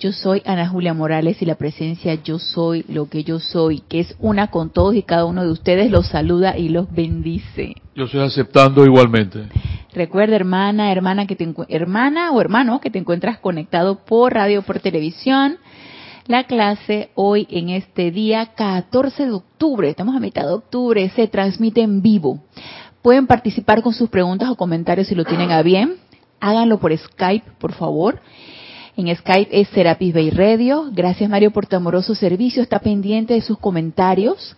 Yo soy Ana Julia Morales y la presencia Yo Soy lo que yo soy, que es una con todos y cada uno de ustedes, los saluda y los bendice. Yo estoy aceptando igualmente. Recuerda, hermana, hermana, que te, hermana o hermano que te encuentras conectado por radio, por televisión la clase hoy en este día 14 de octubre, estamos a mitad de octubre, se transmite en vivo. Pueden participar con sus preguntas o comentarios si lo tienen a bien. Háganlo por Skype, por favor. En Skype es Serapis Bay Radio. Gracias Mario por tu amoroso servicio. Está pendiente de sus comentarios.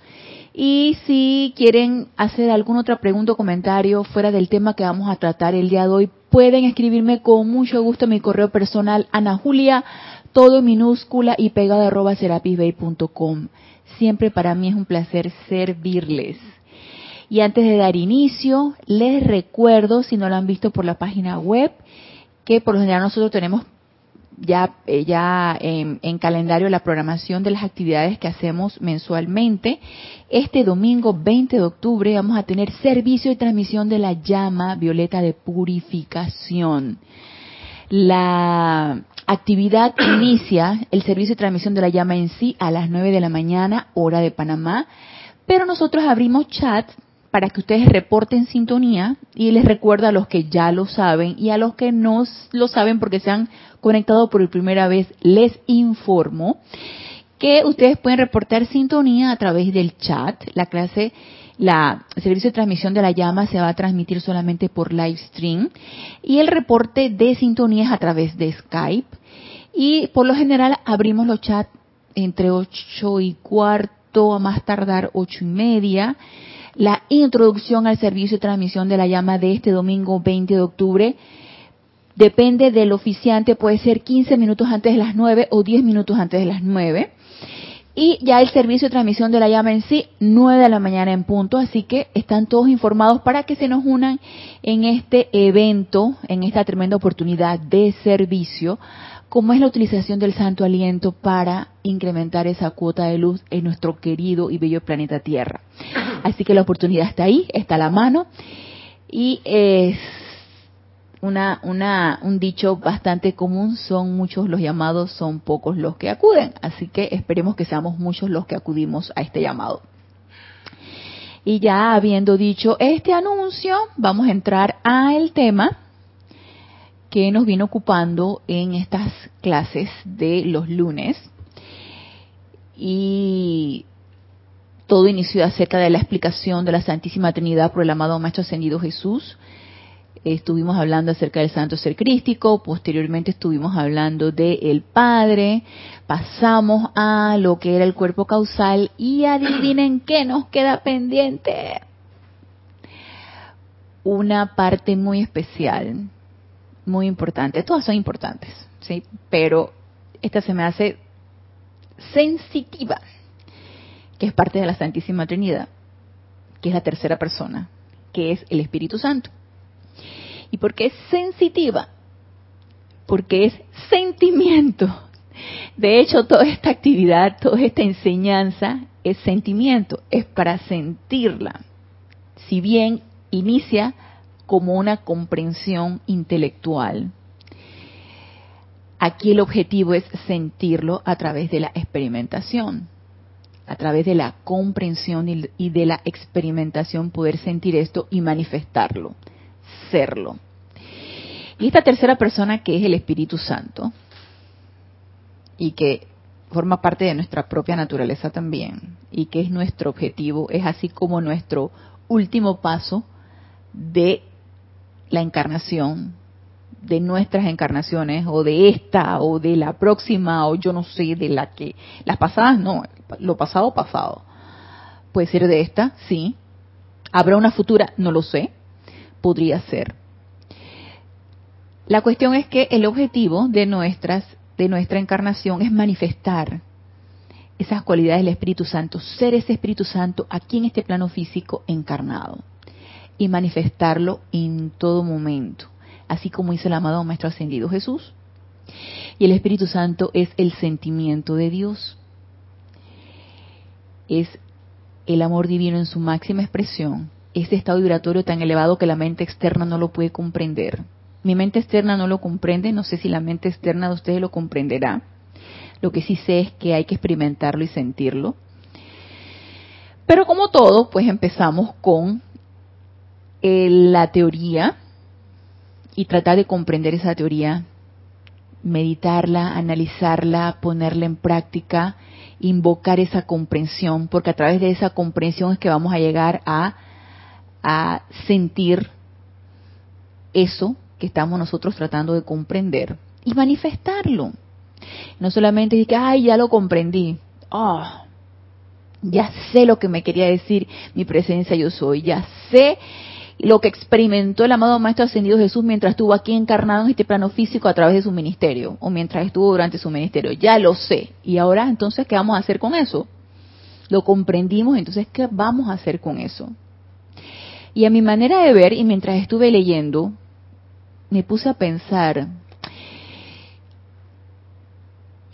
Y si quieren hacer alguna otra pregunta o comentario fuera del tema que vamos a tratar el día de hoy, pueden escribirme con mucho gusto en mi correo personal Ana Julia todo minúscula y pegada arroba serapisbay.com. Siempre para mí es un placer servirles. Y antes de dar inicio, les recuerdo, si no lo han visto por la página web, que por lo general nosotros tenemos ya, eh, ya en, en, calendario la programación de las actividades que hacemos mensualmente. Este domingo 20 de octubre vamos a tener servicio y transmisión de la llama violeta de purificación. La actividad inicia el servicio de transmisión de la llama en sí a las 9 de la mañana, hora de Panamá, pero nosotros abrimos chat para que ustedes reporten sintonía y les recuerdo a los que ya lo saben y a los que no lo saben porque se han conectado por primera vez, les informo que ustedes pueden reportar sintonía a través del chat. La clase la servicio de transmisión de la llama se va a transmitir solamente por live stream. Y el reporte de sintonía es a través de Skype. Y por lo general abrimos los chats entre 8 y cuarto a más tardar ocho y media. La introducción al servicio de transmisión de la llama de este domingo 20 de octubre depende del oficiante, puede ser 15 minutos antes de las 9 o 10 minutos antes de las 9. Y ya el servicio de transmisión de la llama en sí, 9 de la mañana en punto, así que están todos informados para que se nos unan en este evento, en esta tremenda oportunidad de servicio, como es la utilización del santo aliento para incrementar esa cuota de luz en nuestro querido y bello planeta Tierra. Así que la oportunidad está ahí, está a la mano, y es una, una, un dicho bastante común, son muchos los llamados, son pocos los que acuden. Así que esperemos que seamos muchos los que acudimos a este llamado. Y ya habiendo dicho este anuncio, vamos a entrar al tema que nos viene ocupando en estas clases de los lunes. Y todo inició acerca de la explicación de la Santísima Trinidad por el amado Maestro Ascendido Jesús estuvimos hablando acerca del santo ser crístico, posteriormente estuvimos hablando del el Padre, pasamos a lo que era el cuerpo causal y adivinen qué nos queda pendiente. Una parte muy especial, muy importante. Todas son importantes, ¿sí? Pero esta se me hace sensitiva, que es parte de la Santísima Trinidad, que es la tercera persona, que es el Espíritu Santo. ¿Y por qué es sensitiva? Porque es sentimiento. De hecho, toda esta actividad, toda esta enseñanza es sentimiento, es para sentirla. Si bien inicia como una comprensión intelectual, aquí el objetivo es sentirlo a través de la experimentación, a través de la comprensión y de la experimentación poder sentir esto y manifestarlo serlo. Y esta tercera persona que es el Espíritu Santo y que forma parte de nuestra propia naturaleza también y que es nuestro objetivo, es así como nuestro último paso de la encarnación, de nuestras encarnaciones o de esta o de la próxima o yo no sé, de la que las pasadas no, lo pasado pasado. Puede ser de esta, sí. Habrá una futura, no lo sé podría ser. La cuestión es que el objetivo de nuestras de nuestra encarnación es manifestar esas cualidades del Espíritu Santo, ser ese Espíritu Santo aquí en este plano físico encarnado. y manifestarlo en todo momento, así como hizo el amado Maestro Ascendido Jesús. Y el Espíritu Santo es el sentimiento de Dios. Es el amor divino en su máxima expresión, ese estado vibratorio tan elevado que la mente externa no lo puede comprender. Mi mente externa no lo comprende, no sé si la mente externa de ustedes lo comprenderá. Lo que sí sé es que hay que experimentarlo y sentirlo. Pero como todo, pues empezamos con eh, la teoría y tratar de comprender esa teoría, meditarla, analizarla, ponerla en práctica, invocar esa comprensión, porque a través de esa comprensión es que vamos a llegar a, a sentir eso que estamos nosotros tratando de comprender y manifestarlo. No solamente decir que, ay, ya lo comprendí. Oh, ya sé lo que me quería decir mi presencia yo soy. Ya sé lo que experimentó el amado Maestro Ascendido Jesús mientras estuvo aquí encarnado en este plano físico a través de su ministerio o mientras estuvo durante su ministerio. Ya lo sé. Y ahora entonces, ¿qué vamos a hacer con eso? Lo comprendimos, entonces, ¿qué vamos a hacer con eso? Y a mi manera de ver, y mientras estuve leyendo, me puse a pensar,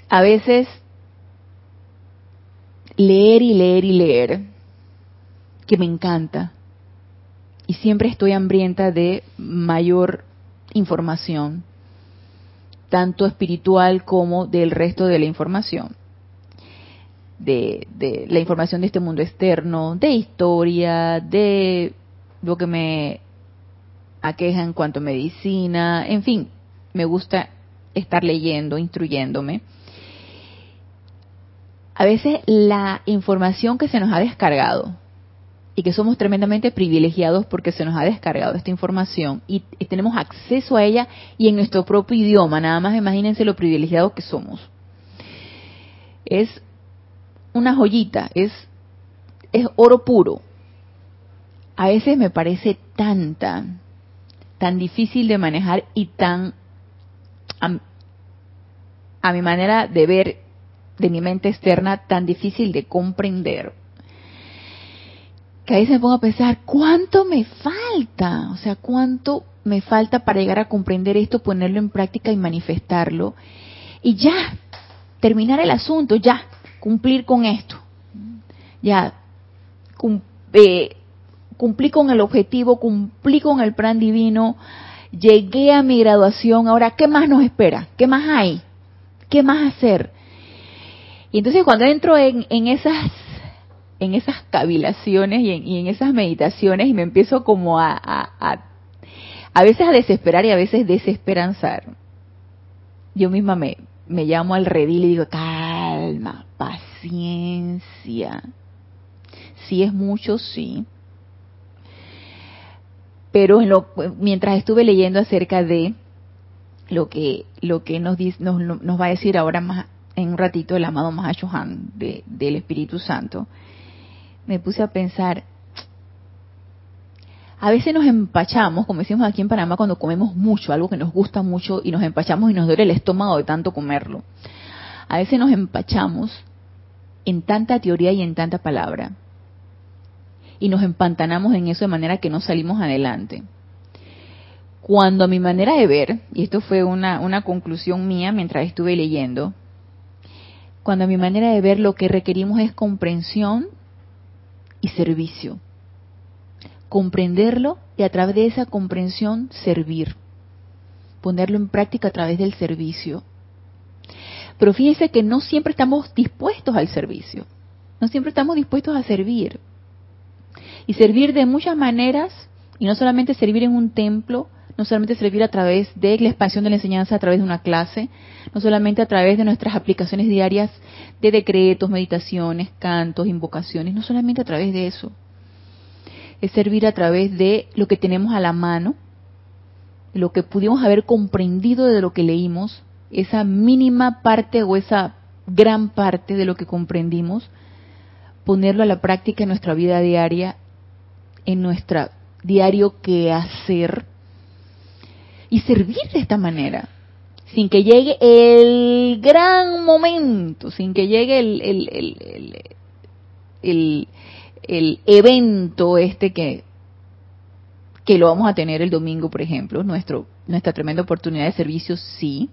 a veces leer y leer y leer, que me encanta, y siempre estoy hambrienta de mayor información, tanto espiritual como del resto de la información. De, de, la información de este mundo externo, de historia, de lo que me aqueja en cuanto a medicina, en fin, me gusta estar leyendo, instruyéndome. A veces la información que se nos ha descargado, y que somos tremendamente privilegiados porque se nos ha descargado esta información y, tenemos acceso a ella y en nuestro propio idioma, nada más imagínense lo privilegiados que somos. Es una joyita, es, es oro puro. A veces me parece tanta, tan difícil de manejar y tan, a, mi manera de ver, de mi mente externa, tan difícil de comprender que ahí se pongo a pensar, ¿cuánto me falta? O sea, ¿cuánto me falta para llegar a comprender esto, ponerlo en práctica y manifestarlo? Y ya, terminar el asunto, ya, cumplir con esto. Ya, eh, cumplí con el objetivo, cumplí con el plan divino, llegué a mi graduación, ahora, ¿qué más nos espera? ¿Qué más hay? ¿Qué más hacer? Y entonces cuando entro en, esas en esas cavilaciones y en, esas meditaciones y me empiezo como a, a, a, veces a desesperar y a veces desesperanzar. Yo misma me, me llamo al redil y digo, calma, paciencia. Si es mucho, sí. Pero en lo, mientras estuve leyendo acerca de lo que, lo que nos, nos, nos va a decir ahora más en un ratito el amado Mahashohan de, del Espíritu Santo, me puse a pensar, a veces nos empachamos, como decimos aquí en Panamá, cuando comemos mucho, algo que nos gusta mucho, y nos empachamos y nos duele el estómago de tanto comerlo. A veces nos empachamos en tanta teoría y en tanta palabra. Y nos empantanamos en eso de manera que no salimos adelante. Cuando a mi manera de ver, y esto fue una, una conclusión mía mientras estuve leyendo, cuando a mi manera de ver lo que requerimos es comprensión y servicio. Comprenderlo y a través de esa comprensión servir. Ponerlo en práctica a través del servicio. Pero fíjense que no siempre estamos dispuestos al servicio. No siempre estamos dispuestos a servir. Y servir de muchas maneras, y no solamente servir en un templo, no solamente servir a través de la expansión de la enseñanza a través de una clase, no solamente a través de nuestras aplicaciones diarias de decretos, meditaciones, cantos, invocaciones, no solamente a través de eso. Es servir a través de lo que tenemos a la mano, lo que pudimos haber comprendido de lo que leímos, esa mínima parte o esa gran parte de lo que comprendimos, ponerlo a la práctica en nuestra vida diaria, en nuestro diario que hacer, y servir de esta manera, sin que llegue el gran momento, sin que llegue el, el, el, el, evento este que que lo vamos a tener el domingo, por ejemplo, nuestro, nuestra tremenda oportunidad de servicio, sí,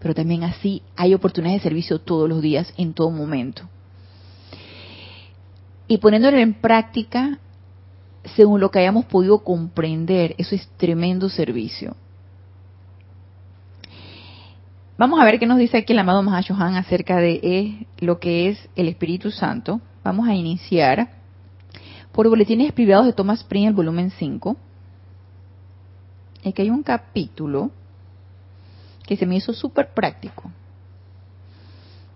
pero también así hay oportunidades de servicio todos los días, en todo momento. Y poniéndolo en práctica, según lo que hayamos podido comprender, eso es tremendo servicio. Vamos a ver qué nos dice aquí el amado Mahashohan acerca de eh, lo que es el Espíritu Santo. Vamos a iniciar por boletines privados de Thomas Prince, el volumen 5. Aquí hay un capítulo que se me hizo súper práctico.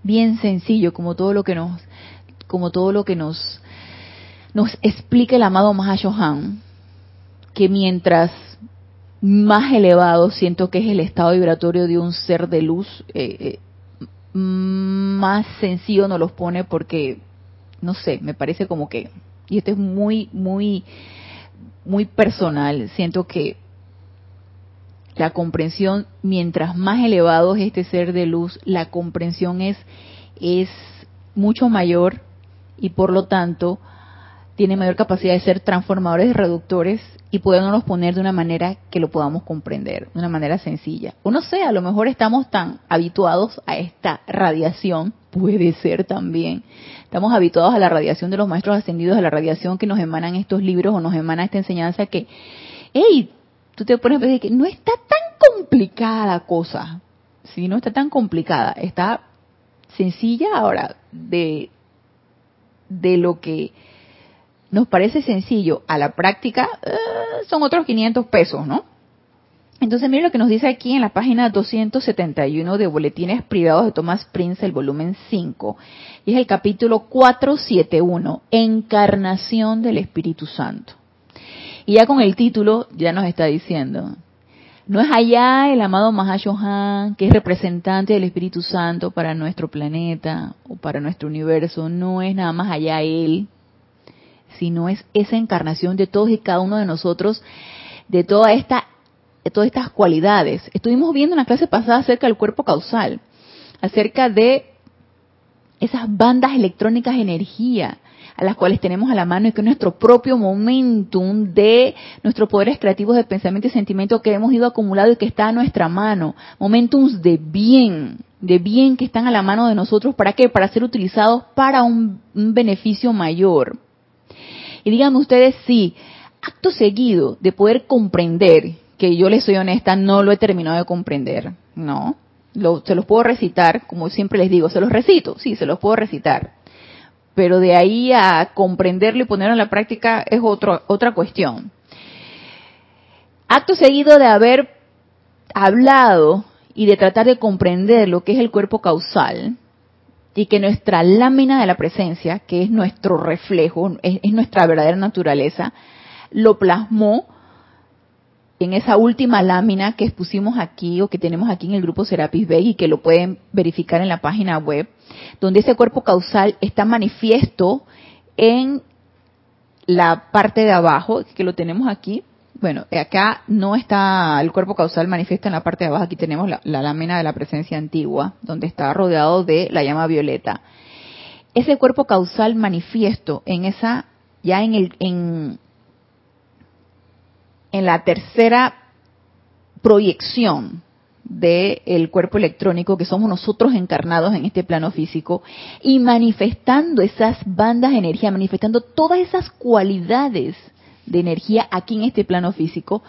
Bien sencillo, como todo lo que nos, como todo lo que nos, nos explica el amado Mahashohan, que mientras más elevado siento que es el estado vibratorio de un ser de luz, eh, eh, más sencillo nos los pone porque, no sé, me parece como que, y esto es muy, muy, muy personal, siento que la comprensión, mientras más elevado es este ser de luz, la comprensión es, es mucho mayor y por lo tanto tiene mayor capacidad de ser transformadores y reductores y podernos poner de una manera que lo podamos comprender, de una manera sencilla. O no sé, a lo mejor estamos tan habituados a esta radiación, puede ser también. Estamos habituados a la radiación de los maestros ascendidos, a la radiación que nos emanan estos libros o nos emana esta enseñanza que, hey, tú te pones a decir que no está tan complicada la cosa. Sí, no está tan complicada, está sencilla ahora de, de lo que nos parece sencillo, a la práctica eh, son otros 500 pesos, ¿no? Entonces, mire lo que nos dice aquí en la página 271 de Boletines Privados de Thomas Prince, el volumen 5, y es el capítulo 471, Encarnación del Espíritu Santo. Y ya con el título ya nos está diciendo, no es allá el amado Mahashohan, que es representante del Espíritu Santo para nuestro planeta o para nuestro universo, no es nada más allá él, sino es esa encarnación de todos y cada uno de nosotros, de toda esta, de todas estas cualidades. Estuvimos viendo en la clase pasada acerca del cuerpo causal, acerca de esas bandas electrónicas de energía a las cuales tenemos a la mano y que es nuestro propio momentum de nuestros poderes creativos de pensamiento y sentimiento que hemos ido acumulando y que está a nuestra mano. Momentums de bien, de bien que están a la mano de nosotros. ¿Para qué? Para ser utilizados para un, un beneficio mayor. Y díganme ustedes si, acto seguido de poder comprender, que yo les soy honesta, no lo he terminado de comprender, ¿no? se los puedo recitar, como siempre les digo, se los recito, sí, se los puedo recitar. Pero de ahí a comprenderlo y ponerlo en la práctica es otro, otra cuestión. Acto seguido de haber hablado y de tratar de comprender lo que es el cuerpo causal, y que nuestra lámina de la presencia, que es nuestro reflejo, es, nuestra verdadera naturaleza, lo plasmó en esa última lámina que expusimos aquí o que tenemos aquí en el grupo Serapis Bay y que lo pueden verificar en la página web, donde ese cuerpo causal está manifiesto en la parte de abajo, que lo tenemos aquí, bueno, acá no está el cuerpo causal manifiesto en la parte de abajo, aquí tenemos la, lámina de la presencia antigua, donde está rodeado de la llama violeta. Ese cuerpo causal manifiesto en esa, ya en el, en, en la tercera proyección del cuerpo electrónico que somos nosotros encarnados en este plano físico y manifestando esas bandas de energía, manifestando todas esas cualidades de energía aquí en este plano físico,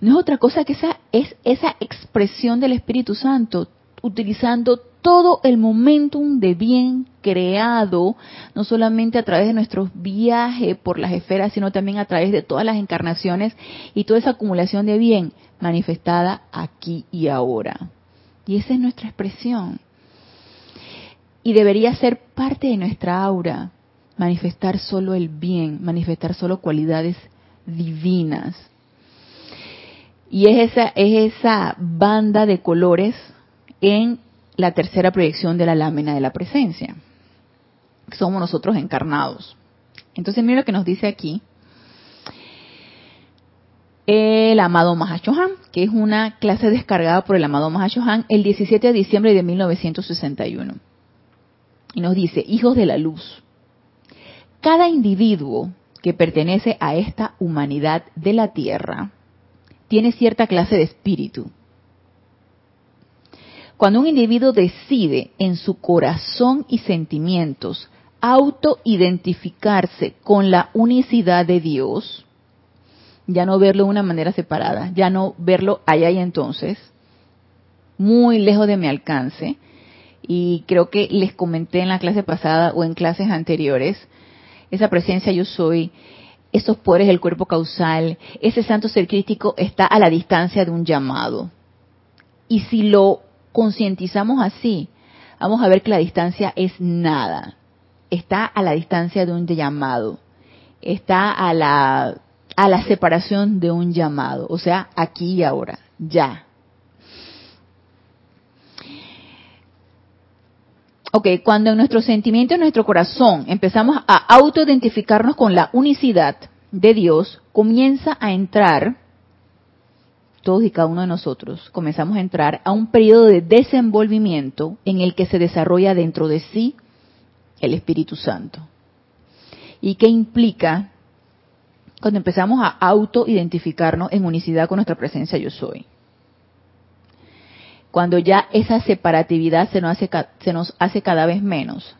no es otra cosa que esa, es esa expresión del Espíritu Santo, utilizando todo el momentum de bien creado, no solamente a través de nuestros viajes por las esferas, sino también a través de todas las encarnaciones y toda esa acumulación de bien manifestada aquí y ahora. Y esa es nuestra expresión. Y debería ser parte de nuestra aura, manifestar solo el bien, manifestar solo cualidades divinas. Y es esa, es esa banda de colores en la tercera proyección de la lámina de la presencia. Somos nosotros encarnados. Entonces mira lo que nos dice aquí el amado Mahashohan, que es una clase descargada por el amado Mahashohan el 17 de diciembre de 1961. Y nos dice, hijos de la luz, cada individuo que pertenece a esta humanidad de la Tierra tiene cierta clase de espíritu. Cuando un individuo decide en su corazón y sentimientos autoidentificarse con la unicidad de Dios, ya no verlo de una manera separada, ya no verlo allá y entonces, muy lejos de mi alcance, y creo que les comenté en la clase pasada o en clases anteriores, esa presencia yo soy, esos poderes del cuerpo causal, ese santo ser crítico está a la distancia de un llamado. Y si lo concientizamos así, vamos a ver que la distancia es nada. Está a la distancia de un llamado. Está a la, a la separación de un llamado. O sea, aquí y ahora, ya. Ok, cuando en nuestro sentimiento, en nuestro corazón, empezamos a autoidentificarnos con la unicidad de Dios, comienza a entrar, todos y cada uno de nosotros, comenzamos a entrar a un periodo de desenvolvimiento en el que se desarrolla dentro de sí el Espíritu Santo. ¿Y qué implica cuando empezamos a autoidentificarnos en unicidad con nuestra presencia yo soy? Cuando ya esa separatividad se nos hace, se nos hace cada vez menos.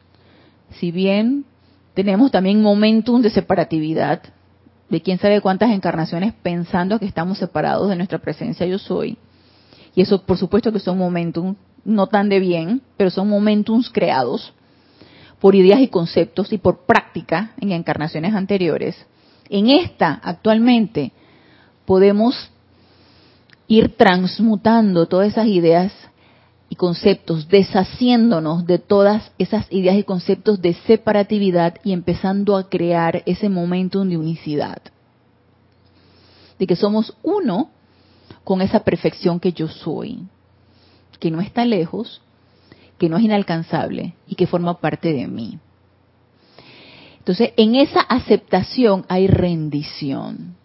Si bien tenemos también momentum de separatividad, de quién sabe cuántas encarnaciones pensando que estamos separados de nuestra presencia yo soy. Y eso por supuesto que son momentum, no tan de bien, pero son momentums creados por ideas y conceptos y por práctica en encarnaciones anteriores. En esta, actualmente, podemos ir transmutando todas esas ideas y conceptos, deshaciéndonos de todas esas ideas y conceptos de separatividad y empezando a crear ese momentum de unicidad. De que somos uno con esa perfección que yo soy, que no está lejos, que no es inalcanzable y que forma parte de mí. Entonces, en esa aceptación hay rendición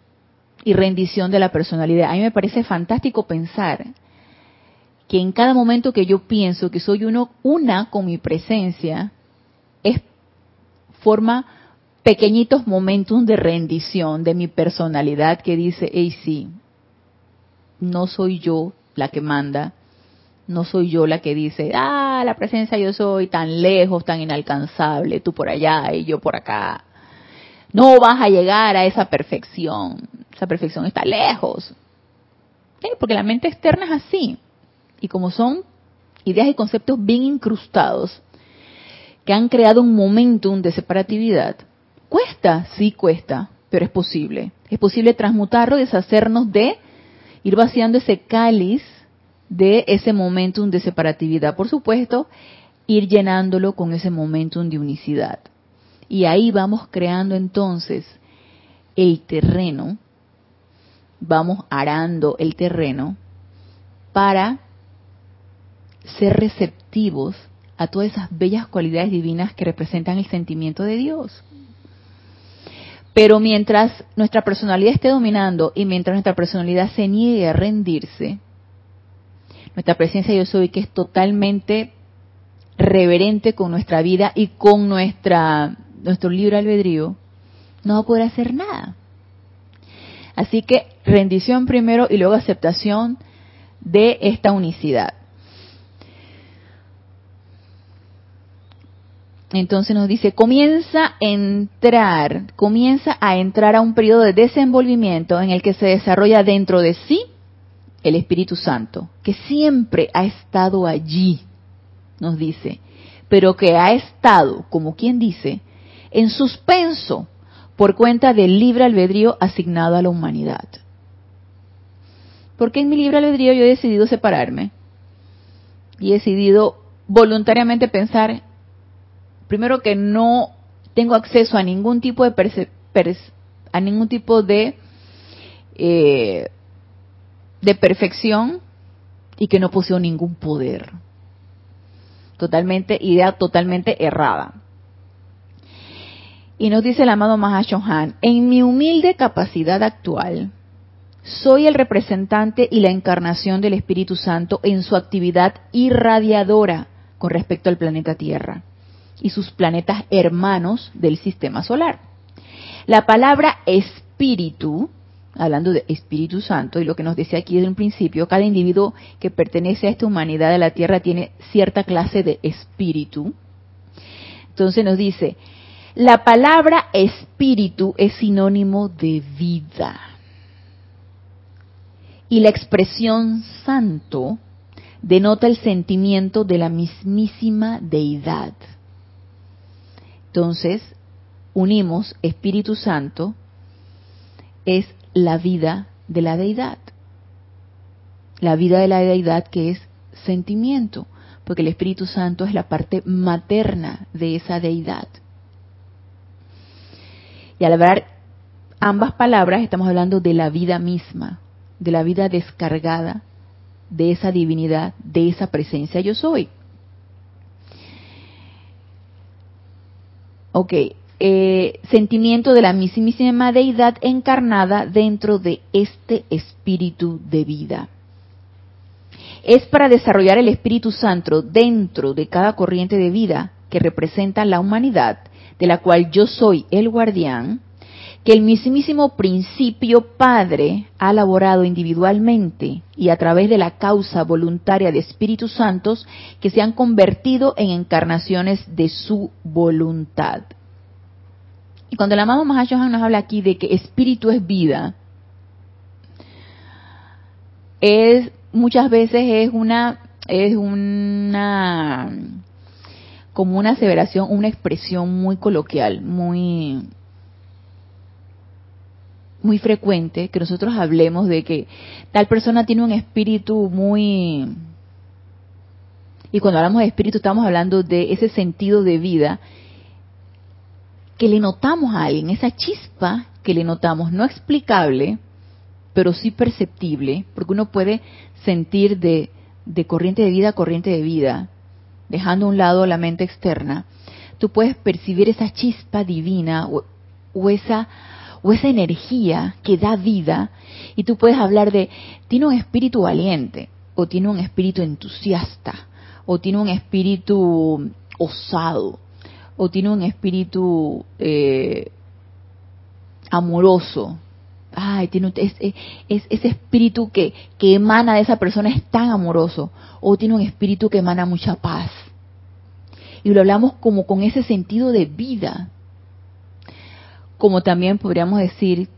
y rendición de la personalidad. A mí me parece fantástico pensar que en cada momento que yo pienso que soy uno una con mi presencia, es forma pequeñitos momentos de rendición de mi personalidad que dice, hey sí, no soy yo la que manda, no soy yo la que dice, ah, la presencia yo soy tan lejos, tan inalcanzable, tú por allá y yo por acá. No vas a llegar a esa perfección. Esa perfección está lejos. Porque la mente externa es así. Y como son ideas y conceptos bien incrustados, que han creado un momentum de separatividad, cuesta, sí cuesta, pero es posible. Es posible transmutarlo, deshacernos de, ir vaciando ese cáliz de ese momentum de separatividad. Por supuesto, ir llenándolo con ese momentum de unicidad. Y ahí vamos creando entonces el terreno, vamos arando el terreno para ser receptivos a todas esas bellas cualidades divinas que representan el sentimiento de Dios. Pero mientras nuestra personalidad esté dominando y mientras nuestra personalidad se niegue a rendirse, nuestra presencia yo soy que es totalmente reverente con nuestra vida y con nuestra nuestro libre albedrío, no va a poder hacer nada. Así que rendición primero y luego aceptación de esta unicidad. Entonces nos dice, comienza a entrar, comienza a entrar a un periodo de desenvolvimiento en el que se desarrolla dentro de sí el Espíritu Santo, que siempre ha estado allí, nos dice, pero que ha estado, como quien dice, en suspenso por cuenta del libre albedrío asignado a la humanidad. Porque en mi libre albedrío yo he decidido separarme y he decidido voluntariamente pensar, primero que no tengo acceso a ningún tipo de a ningún tipo de eh, de perfección y que no poseo ningún poder. Totalmente idea totalmente errada. Y nos dice el amado Mahashohan, en mi humilde capacidad actual, soy el representante y la encarnación del Espíritu Santo en su actividad irradiadora con respecto al planeta Tierra y sus planetas hermanos del sistema solar. La palabra espíritu hablando de Espíritu Santo, y lo que nos decía aquí desde un principio, cada individuo que pertenece a esta humanidad de la Tierra tiene cierta clase de espíritu. Entonces nos dice, la palabra espíritu es sinónimo de vida. Y la expresión santo denota el sentimiento de la mismísima deidad. Entonces, unimos Espíritu Santo, es la vida de la deidad. La vida de la deidad que es sentimiento, porque el Espíritu Santo es la parte materna de esa deidad. Y al hablar ambas palabras estamos hablando de la vida misma, de la vida descargada de esa divinidad, de esa presencia yo soy. Ok, eh, sentimiento de la mismísima deidad encarnada dentro de este espíritu de vida. Es para desarrollar el Espíritu Santo dentro de cada corriente de vida que representa la humanidad, de la cual yo soy el guardián, que el mismísimo principio Padre ha elaborado individualmente y a través de la causa voluntaria de Espíritus Santos que se han convertido en encarnaciones de su voluntad. Y cuando el amado Mahashohan nos habla aquí de que espíritu es vida, es muchas veces es una es una como una aseveración, una expresión muy coloquial, muy muy frecuente que nosotros hablemos de que tal persona tiene un espíritu muy y cuando hablamos de espíritu estamos hablando de ese sentido de vida que le notamos a alguien, esa chispa que le notamos, no explicable, pero sí perceptible, porque uno puede sentir de, corriente de vida a corriente de vida, dejando a un lado la mente externa, tú puedes percibir esa chispa divina o, esa o esa energía que da vida y tú puedes hablar de tiene un espíritu valiente o tiene un espíritu entusiasta o tiene un espíritu osado o tiene un espíritu eh, amoroso. Ay, tiene es, ese espíritu que, que emana de esa persona es tan amoroso. O tiene un espíritu que emana mucha paz. Y lo hablamos como con ese sentido de vida. Como también podríamos decir,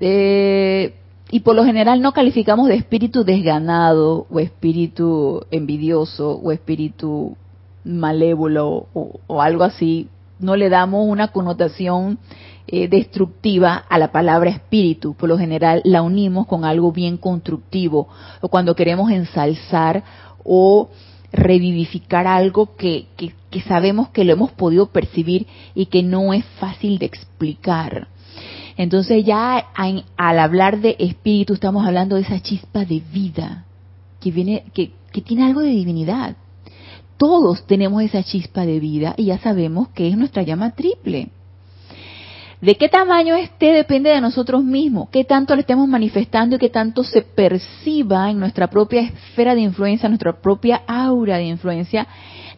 eh, y por lo general no calificamos de espíritu desganado o espíritu envidioso o espíritu malévolo o, algo así, no le damos una connotación eh, destructiva a la palabra espíritu. Por lo general la unimos con algo bien constructivo o cuando queremos ensalzar o revivificar algo que, que, sabemos que lo hemos podido percibir y que no es fácil de explicar. Entonces ya al hablar de espíritu estamos hablando de esa chispa de vida que viene, que, que tiene algo de divinidad todos tenemos esa chispa de vida y ya sabemos que es nuestra llama triple. De qué tamaño esté depende de nosotros mismos, qué tanto le estemos manifestando y qué tanto se perciba en nuestra propia esfera de influencia, nuestra propia aura de influencia,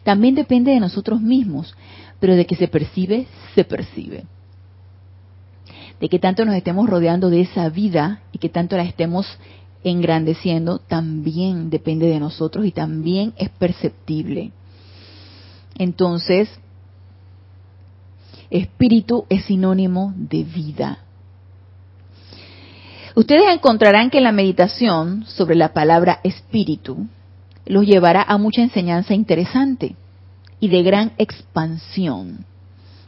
también depende de nosotros mismos, pero de que se percibe, se percibe. De qué tanto nos estemos rodeando de esa vida y qué tanto la estemos engrandeciendo también depende de nosotros y también es perceptible. Entonces, espíritu es sinónimo de vida. Ustedes encontrarán que la meditación sobre la palabra espíritu los llevará a mucha enseñanza interesante y de gran expansión.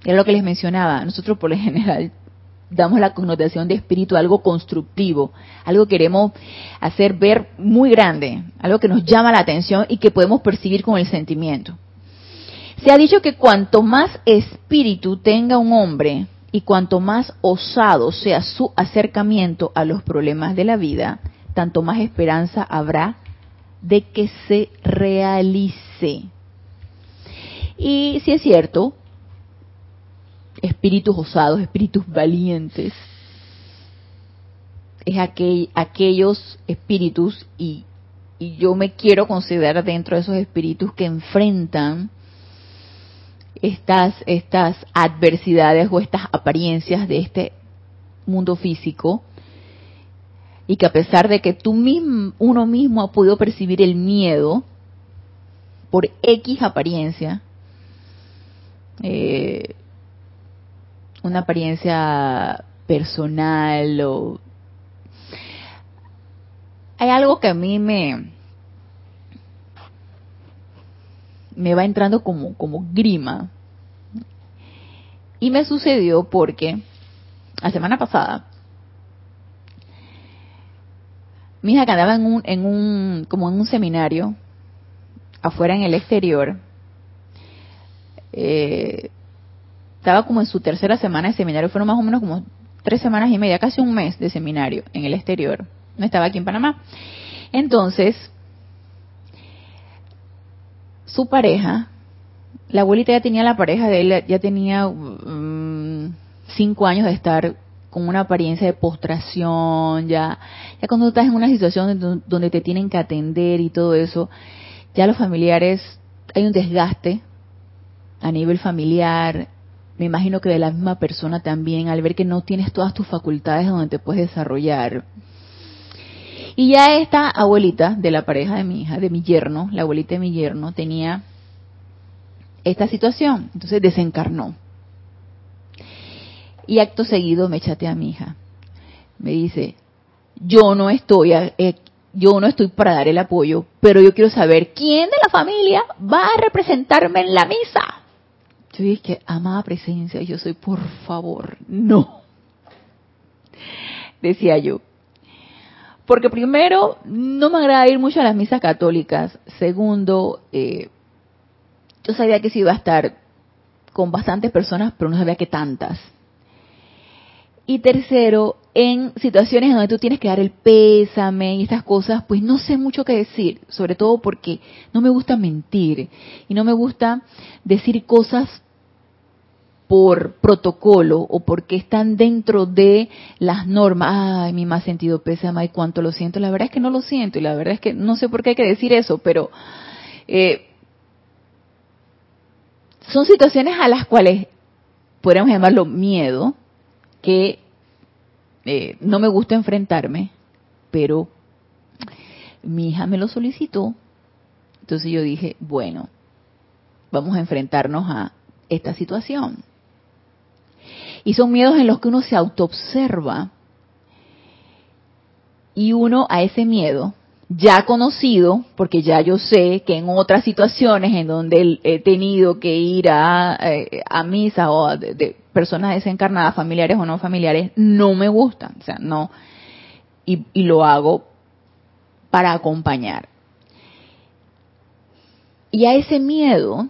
Era lo que les mencionaba. Nosotros por lo general damos la connotación de espíritu a algo constructivo, algo que queremos hacer ver muy grande, algo que nos llama la atención y que podemos percibir con el sentimiento. Se ha dicho que cuanto más espíritu tenga un hombre y cuanto más osado sea su acercamiento a los problemas de la vida, tanto más esperanza habrá de que se realice. Y si es cierto, espíritus osados, espíritus valientes, es aquel, aquellos espíritus, y, y yo me quiero considerar dentro de esos espíritus que enfrentan estas, estas adversidades o estas apariencias de este mundo físico y que a pesar de que tú mismo, uno mismo ha podido percibir el miedo por X apariencia, eh, una apariencia personal o hay algo que a mí me me va entrando como como grima y me sucedió porque la semana pasada mi hija que andaba en un, en un como en un seminario afuera en el exterior eh, estaba como en su tercera semana de seminario, fueron más o menos como tres semanas y media, casi un mes de seminario en el exterior. No estaba aquí en Panamá. Entonces, su pareja, la abuelita ya tenía la pareja de él, ya tenía mm, cinco años de estar con una apariencia de postración, ya, ya cuando estás en una situación donde te tienen que atender y todo eso, ya los familiares, hay un desgaste a nivel familiar, me imagino que de la misma persona también, al ver que no tienes todas tus facultades donde te puedes desarrollar. Y ya esta abuelita de la pareja de mi hija, de mi yerno, la abuelita de mi yerno, tenía esta situación. Entonces desencarnó. Y acto seguido me chatea a mi hija. Me dice, yo no estoy, eh, yo no estoy para dar el apoyo, pero yo quiero saber quién de la familia va a representarme en la misa. Yo dije, amada presencia, yo soy, por favor, no. Decía yo. Porque primero, no me agrada ir mucho a las misas católicas. Segundo, eh, yo sabía que sí iba a estar con bastantes personas, pero no sabía que tantas. Y tercero, en situaciones donde tú tienes que dar el pésame y estas cosas, pues no sé mucho qué decir, sobre todo porque no me gusta mentir y no me gusta decir cosas por protocolo o porque están dentro de las normas. Ay, mi más sentido pésame y cuánto lo siento. La verdad es que no lo siento y la verdad es que no sé por qué hay que decir eso, pero eh, son situaciones a las cuales podríamos llamarlo miedo, que eh, no me gusta enfrentarme, pero mi hija me lo solicitó. Entonces yo dije, bueno, vamos a enfrentarnos a esta situación. Y son miedos en los que uno se autoobserva. Y uno a ese miedo ya conocido, porque ya yo sé que en otras situaciones en donde he tenido que ir a, eh, a misa o de, personas desencarnadas, familiares o no familiares, no me gustan, o sea, no, y, y lo hago para acompañar. Y a ese miedo,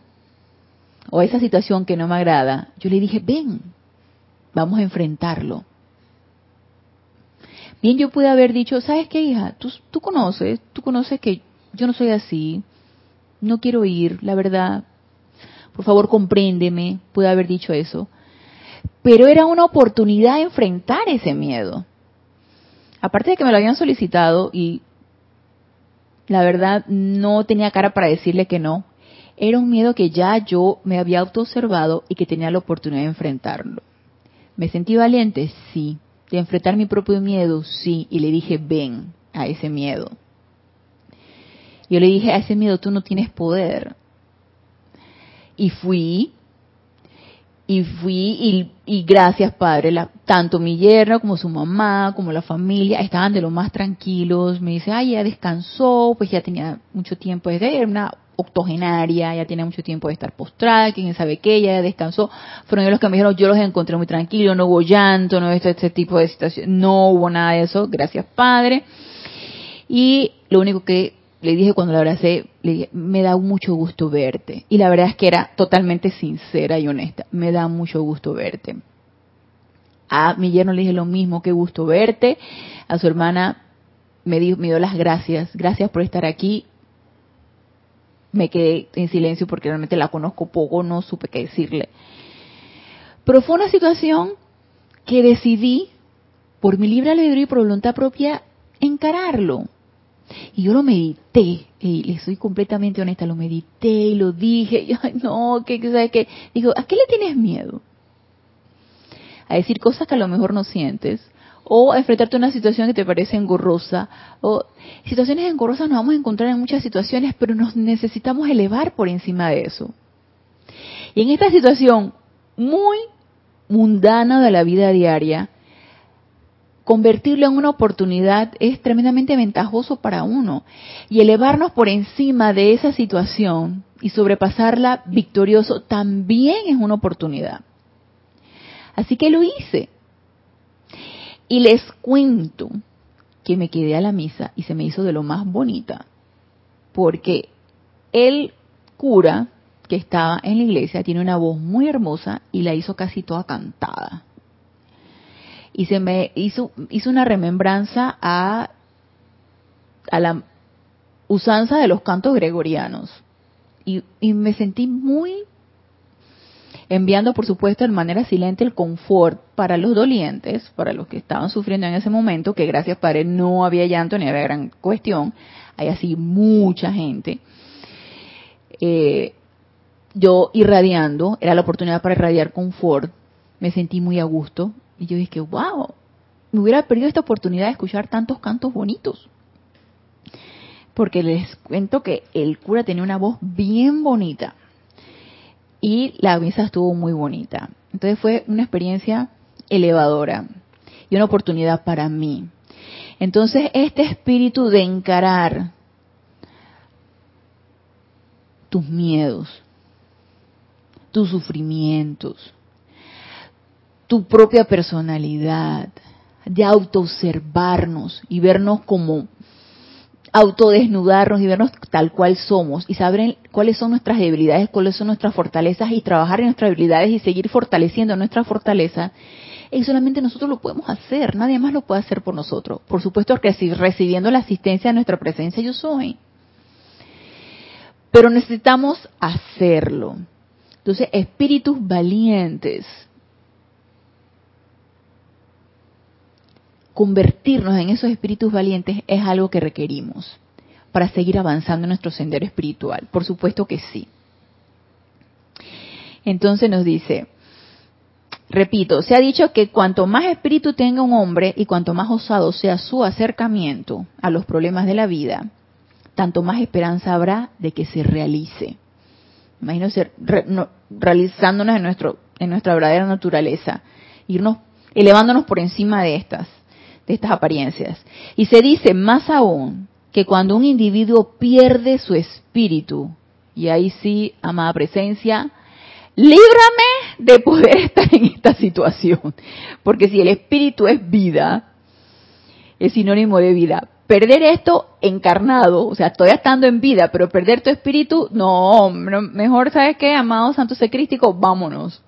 o a esa situación que no me agrada, yo le dije, ven, vamos a enfrentarlo. Bien, yo pude haber dicho, ¿sabes qué, hija? Tú, tú conoces, tú conoces que yo no soy así, no quiero ir, la verdad. Por favor, compréndeme. Pude haber dicho eso. Pero era una oportunidad de enfrentar ese miedo. Aparte de que me lo habían solicitado y la verdad no tenía cara para decirle que no, era un miedo que ya yo me había autoobservado y que tenía la oportunidad de enfrentarlo. ¿Me sentí valiente? Sí de enfrentar mi propio miedo, sí, y le dije, ven a ese miedo. Yo le dije, a ese miedo tú no tienes poder. Y fui, y fui, y, gracias Padre, tanto mi yerno como su mamá, como la familia, estaban de lo más tranquilos. Me dice, ay, ya descansó, pues ya tenía mucho tiempo, desde una octogenaria, ya tiene mucho tiempo de estar postrada, quién sabe qué, ya descansó. Fueron ellos los que me dijeron, yo los encontré muy tranquilos, no hubo llanto, no este, este tipo de situación, no hubo nada de eso, gracias Padre. Y lo único que le dije cuando la abracé, le dije, me da mucho gusto verte. Y la verdad es que era totalmente sincera y honesta, me da mucho gusto verte. A mi yerno le dije lo mismo, qué gusto verte. A su hermana me, dio, me dio las gracias, gracias por estar aquí me quedé en silencio porque realmente la conozco poco, no supe qué decirle. Pero fue una situación que decidí, por mi libre albedrío y por voluntad propia, encararlo. Y yo lo medité, y le soy completamente honesta, lo medité y lo dije, ay no, que sabes qué, digo, ¿a qué le tienes miedo? A decir cosas que a lo mejor no sientes, o enfrentarte a una situación que te parece engorrosa, o situaciones engorrosas nos vamos a encontrar en muchas situaciones, pero nos necesitamos elevar por encima de eso. Y en esta situación muy mundana de la vida diaria, convertirlo en una oportunidad es tremendamente ventajoso para uno. Y elevarnos por encima de esa situación y sobrepasarla victorioso también es una oportunidad. Así que lo hice. Y les cuento que me quedé a la misa y se me hizo de lo más bonita, porque el cura que estaba en la iglesia tiene una voz muy hermosa y la hizo casi toda cantada. Y se me hizo, hizo una remembranza a, a la usanza de los cantos gregorianos. Y, y me sentí muy enviando por supuesto de manera silente el confort para los dolientes, para los que estaban sufriendo en ese momento, que gracias Padre no había llanto ni había gran cuestión, hay así mucha gente. Eh, yo irradiando, era la oportunidad para irradiar confort, me sentí muy a gusto y yo dije, wow, me hubiera perdido esta oportunidad de escuchar tantos cantos bonitos. Porque les cuento que el cura tenía una voz bien bonita y la misa estuvo muy bonita. Entonces fue una experiencia elevadora y una oportunidad para mí. Entonces este espíritu de encarar tus miedos, tus sufrimientos, tu propia personalidad, de autoobservarnos y vernos como autodesnudarnos y vernos tal cual somos y saber cuáles son nuestras debilidades, cuáles son nuestras fortalezas y trabajar en nuestras debilidades y seguir fortaleciendo nuestra fortaleza, y solamente nosotros lo podemos hacer, nadie más lo puede hacer por nosotros. Por supuesto que si recibiendo la asistencia de nuestra presencia yo soy. Pero necesitamos hacerlo. Entonces, espíritus valientes. Convertirnos en esos espíritus valientes es algo que requerimos para seguir avanzando en nuestro sendero espiritual. Por supuesto que sí. Entonces nos dice, repito, se ha dicho que cuanto más espíritu tenga un hombre y cuanto más osado sea su acercamiento a los problemas de la vida, tanto más esperanza habrá de que se realice. Imagínense realizándonos en, nuestro, en nuestra verdadera naturaleza, irnos elevándonos por encima de estas, de estas apariencias. Y se dice más aún que cuando un individuo pierde su espíritu, y ahí sí, amada presencia, líbrame de poder estar en esta situación. Porque si el espíritu es vida, es sinónimo de vida, perder esto encarnado, o sea, todavía estando en vida, pero perder tu espíritu, no, mejor, ¿sabes qué? Amado Santo Secrístico, vámonos.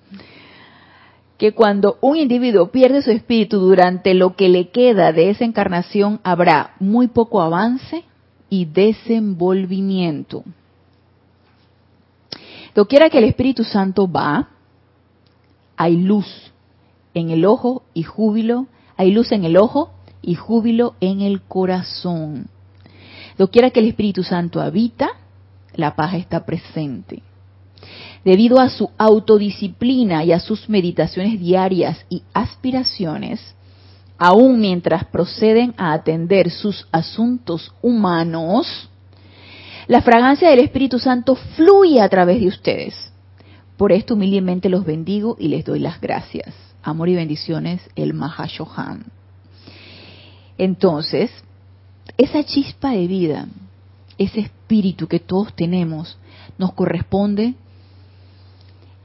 Que cuando un individuo pierde su espíritu durante lo que le queda de esa encarnación, habrá muy poco avance y desenvolvimiento. quiera que el Espíritu Santo va, hay luz en el ojo y júbilo, hay luz en el ojo y júbilo en el corazón. quiera que el Espíritu Santo habita, la paz está presente. Debido a su autodisciplina y a sus meditaciones diarias y aspiraciones, aun mientras proceden a atender sus asuntos humanos, la fragancia del Espíritu Santo fluye a través de ustedes. Por esto humildemente los bendigo y les doy las gracias. Amor y bendiciones, el Mahashohan. Entonces, esa chispa de vida, ese espíritu que todos tenemos, nos corresponde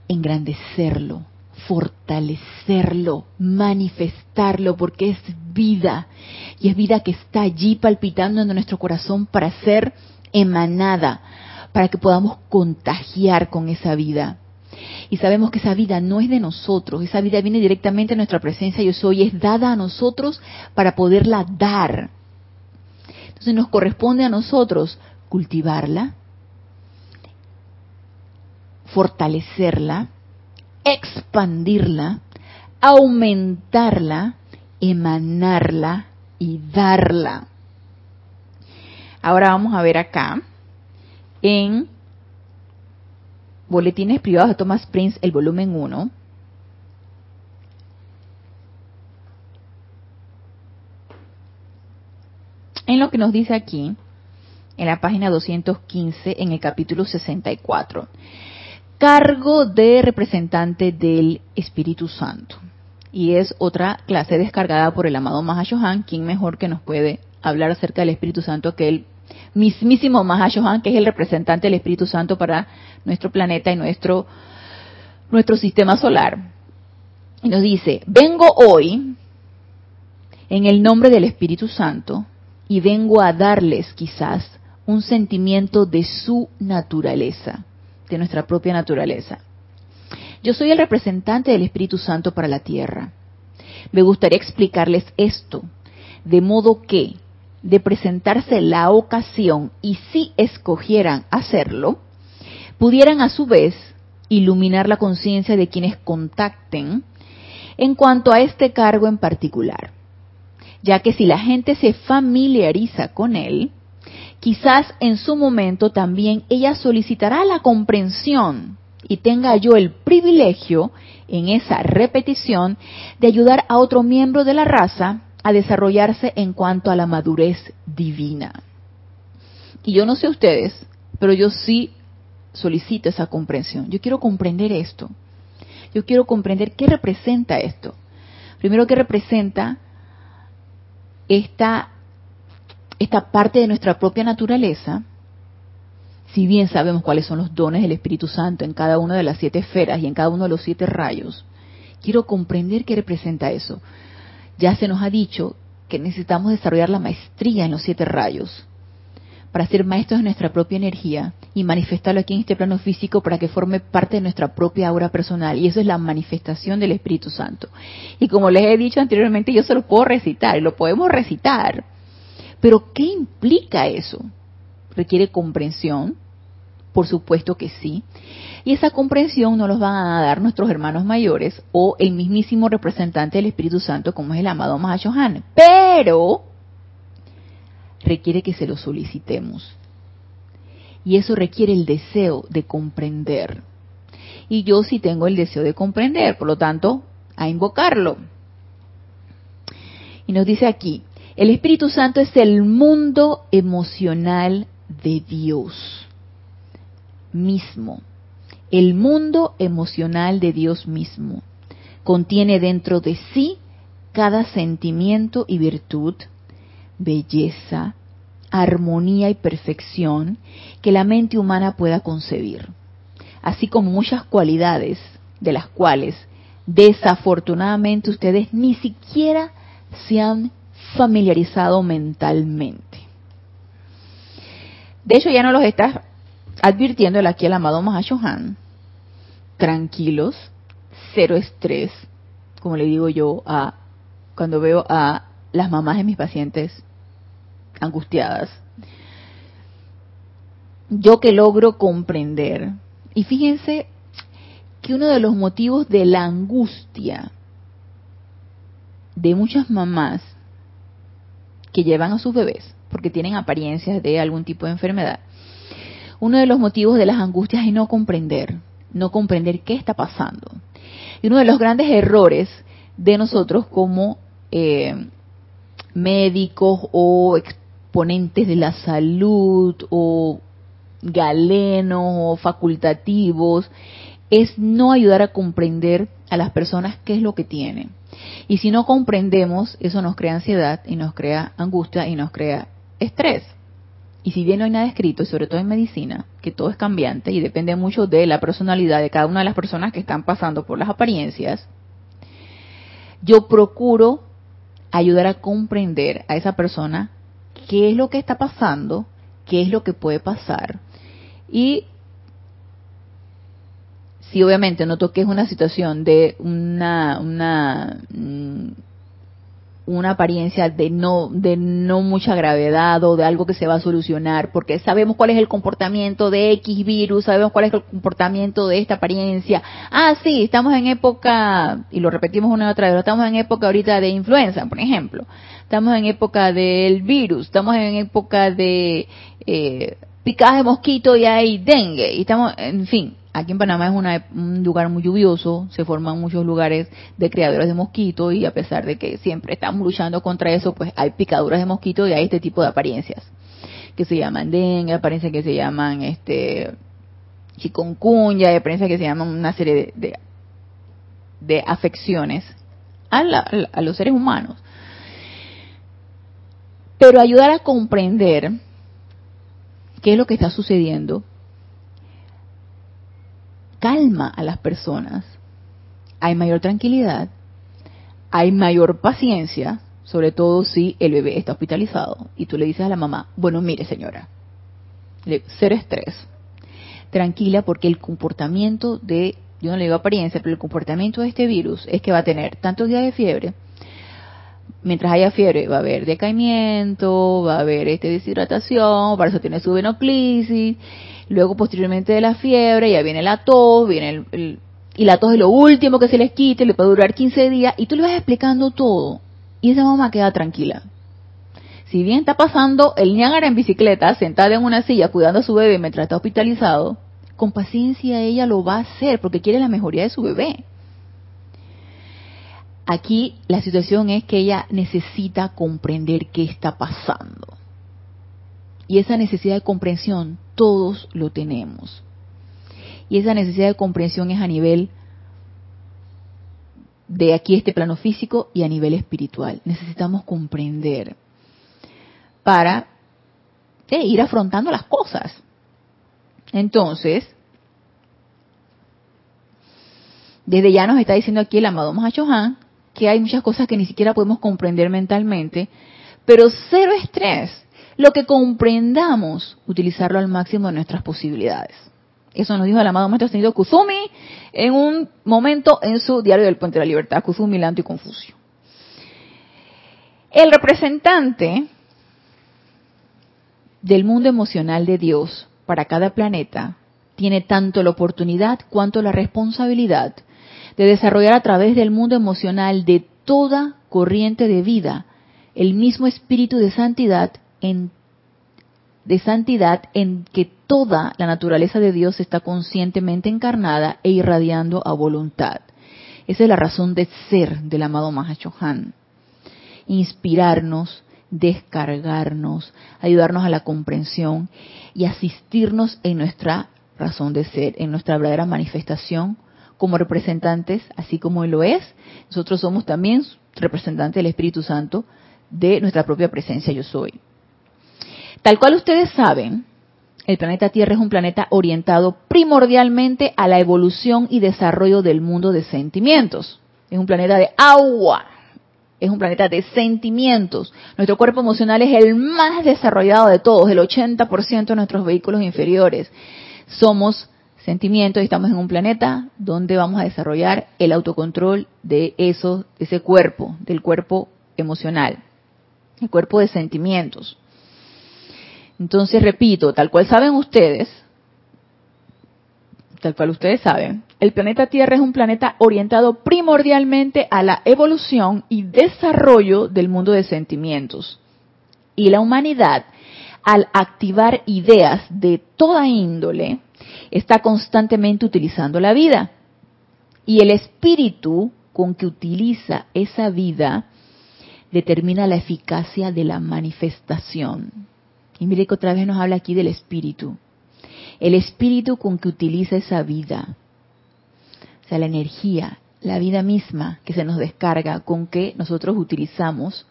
engrandecerlo, fortalecerlo, manifestarlo, porque es vida. Y es vida que está allí palpitando en nuestro corazón para ser emanada, para que podamos contagiar con esa vida. Y sabemos que esa vida no es de nosotros, esa vida viene directamente de nuestra presencia yo soy, es dada a nosotros para poderla dar. Entonces nos corresponde a nosotros cultivarla, fortalecerla, expandirla, aumentarla, emanarla y darla. Ahora vamos a ver acá en Boletines Privados de Thomas Prince, el volumen 1. en lo que nos dice aquí, en la página 215, en el capítulo 64. Cargo de representante del Espíritu Santo. Y es otra clase descargada por el amado Mahashohan, quien mejor que nos puede hablar acerca del Espíritu Santo que el mismísimo Mahashohan, que es el representante del Espíritu Santo para nuestro planeta y nuestro, nuestro sistema solar. Y nos dice, vengo hoy en el nombre del Espíritu Santo y vengo a darles quizás un sentimiento de su naturaleza, de nuestra propia naturaleza. Yo soy el representante del Espíritu Santo para la tierra. Me gustaría explicarles esto, de modo que, de presentarse la ocasión, y si escogieran hacerlo, pudieran a su vez iluminar la conciencia de quienes contacten en cuanto a este cargo en particular, ya que si la gente se familiariza con él, quizás en su momento también ella solicitará la comprensión y tenga yo el privilegio en esa repetición de ayudar a otro miembro de la raza a desarrollarse en cuanto a la madurez divina. Y yo no sé ustedes, pero yo sí solicito esa comprensión. Yo quiero comprender esto. Yo quiero comprender qué representa esto. Primero, qué representa esta, esta parte de nuestra propia naturaleza, si bien sabemos cuáles son los dones del Espíritu Santo en cada una de las siete esferas y en cada uno de los siete rayos, quiero comprender qué representa eso. Ya se nos ha dicho que necesitamos desarrollar la maestría en los siete rayos para ser maestros de nuestra propia energía y manifestarlo aquí en este plano físico para que forme parte de nuestra propia aura personal. Y eso es la manifestación del Espíritu Santo. Y como les he dicho anteriormente, yo se lo puedo recitar, lo podemos recitar. Pero ¿qué implica eso? ¿Requiere comprensión? Por supuesto que sí. Y esa comprensión nos los van a dar nuestros hermanos mayores o el mismísimo representante del Espíritu Santo, como es el amado Mahashohan. Pero requiere que se lo solicitemos. Y eso requiere el deseo de comprender. Y yo sí tengo el deseo de comprender, por lo tanto, a invocarlo. Y nos dice aquí, el Espíritu Santo es el mundo emocional de Dios mismo. El mundo emocional de Dios mismo contiene dentro de sí cada sentimiento y virtud, belleza, armonía y perfección que la mente humana pueda concebir, así como muchas cualidades de las cuales desafortunadamente ustedes ni siquiera se han familiarizado mentalmente. De hecho, ya no los está advirtiendo aquí el amado Mahashohan. Tranquilos, cero estrés, como le digo yo a cuando veo a las mamás de mis pacientes angustiadas. Yo que logro comprender. Y fíjense que uno de los motivos de la angustia de muchas mamás que llevan a sus bebés, porque tienen apariencias de algún tipo de enfermedad, uno de los motivos de las angustias es no comprender, no comprender qué está pasando. Y uno de los grandes errores de nosotros como eh, médicos o exponentes de la salud o galenos o facultativos es no ayudar a comprender a las personas qué es lo que tienen. Y si no comprendemos, eso nos crea ansiedad y nos crea angustia y nos crea estrés. Y si bien no hay nada escrito, y sobre todo en medicina, que todo es cambiante y depende mucho de la personalidad de cada una de las personas que están pasando por las apariencias, yo procuro ayudar a comprender a esa persona qué es lo que está pasando, qué es lo que puede pasar. Y si obviamente noto que es una situación de una, una, mm, una apariencia de no, de no mucha gravedad o de algo que se va a solucionar, porque sabemos cuál es el comportamiento de X virus, sabemos cuál es el comportamiento de esta apariencia. Ah, sí, estamos en época, y lo repetimos una y otra vez, estamos en época ahorita de influenza, por ejemplo. Estamos en época del virus, estamos en época de eh, picadas de mosquito y hay dengue, y estamos, en fin, aquí en Panamá es una- un lugar muy lluvioso, se forman muchos lugares de criadores de mosquitos y a pesar de que siempre estamos luchando contra eso, pues hay picaduras de mosquitos y hay este tipo de apariencias que se llaman dengue, apariencias que se llaman este chikungunya, apariencias que se llaman una serie de, de, de afecciones a, la- a los seres humanos. Pero ayudar a comprender qué es lo que está sucediendo calma a las personas, hay mayor tranquilidad, hay mayor paciencia, sobre todo si el bebé está hospitalizado y tú le dices a la mamá, bueno, mire señora, cero estrés, tranquila porque el comportamiento de, yo no le digo apariencia, pero el comportamiento de este virus es que va a tener tantos días de fiebre, mientras haya fiebre va a haber decaimiento, va a haber este deshidratación, para eso tiene su venoclisis, luego posteriormente de la fiebre ya viene la tos, viene el, y la tos es lo último que se les quite, le puede durar 15 días y tú le vas explicando todo y esa mamá queda tranquila. Si bien está pasando el Niágara en bicicleta, sentada en una silla cuidando a su bebé mientras está hospitalizado, con paciencia ella lo va a hacer porque quiere la mejoría de su bebé. Aquí la situación es que ella necesita comprender qué está pasando. Y esa necesidad de comprensión todos lo tenemos. Y esa necesidad de comprensión es a nivel de aquí este plano físico y a nivel espiritual. Necesitamos comprender para eh, ir afrontando las cosas. Entonces, desde ya nos está diciendo aquí el amado Mahachohan que hay muchas cosas que ni siquiera podemos comprender mentalmente, pero cero estrés. Lo que comprendamos, utilizarlo al máximo de nuestras posibilidades. Eso nos dijo el amado Maestro Ascendido Kusumi en un momento en su diario del Puente de la Libertad, Kusumi, Lanto y Confucio. El representante del mundo emocional de Dios para cada planeta tiene tanto la oportunidad cuanto la responsabilidad de desarrollar a través del mundo emocional de toda corriente de vida el mismo espíritu de santidad de santidad en que toda la naturaleza de Dios está conscientemente encarnada e irradiando a voluntad. Esa es la razón de ser del amado Mahachohan. Inspirarnos, descargarnos, ayudarnos a la comprensión y asistirnos en nuestra razón de ser, en nuestra verdadera manifestación como representantes, así como Él lo es. Nosotros somos también representantes del Espíritu Santo de nuestra propia presencia yo soy. Tal cual ustedes saben, el planeta Tierra es un planeta orientado primordialmente a la evolución y desarrollo del mundo de sentimientos. Es un planeta de agua, es un planeta de sentimientos. Nuestro cuerpo emocional es el más desarrollado de todos, el 80% de nuestros vehículos inferiores. Somos sentimientos y estamos en un planeta donde vamos a desarrollar el autocontrol de eso, de ese cuerpo, del cuerpo emocional, el cuerpo de sentimientos. Entonces, repito, tal cual saben ustedes, tal cual ustedes saben, el planeta Tierra es un planeta orientado primordialmente a la evolución y desarrollo del mundo de sentimientos. Y la humanidad, al activar ideas de toda índole, está constantemente utilizando la vida. Y el espíritu con que utiliza esa vida determina la eficacia de la manifestación. Y mire que otra vez nos habla aquí del espíritu. El espíritu con que utiliza esa vida. O sea, la energía, la vida misma que se nos descarga, con que nosotros utilizamos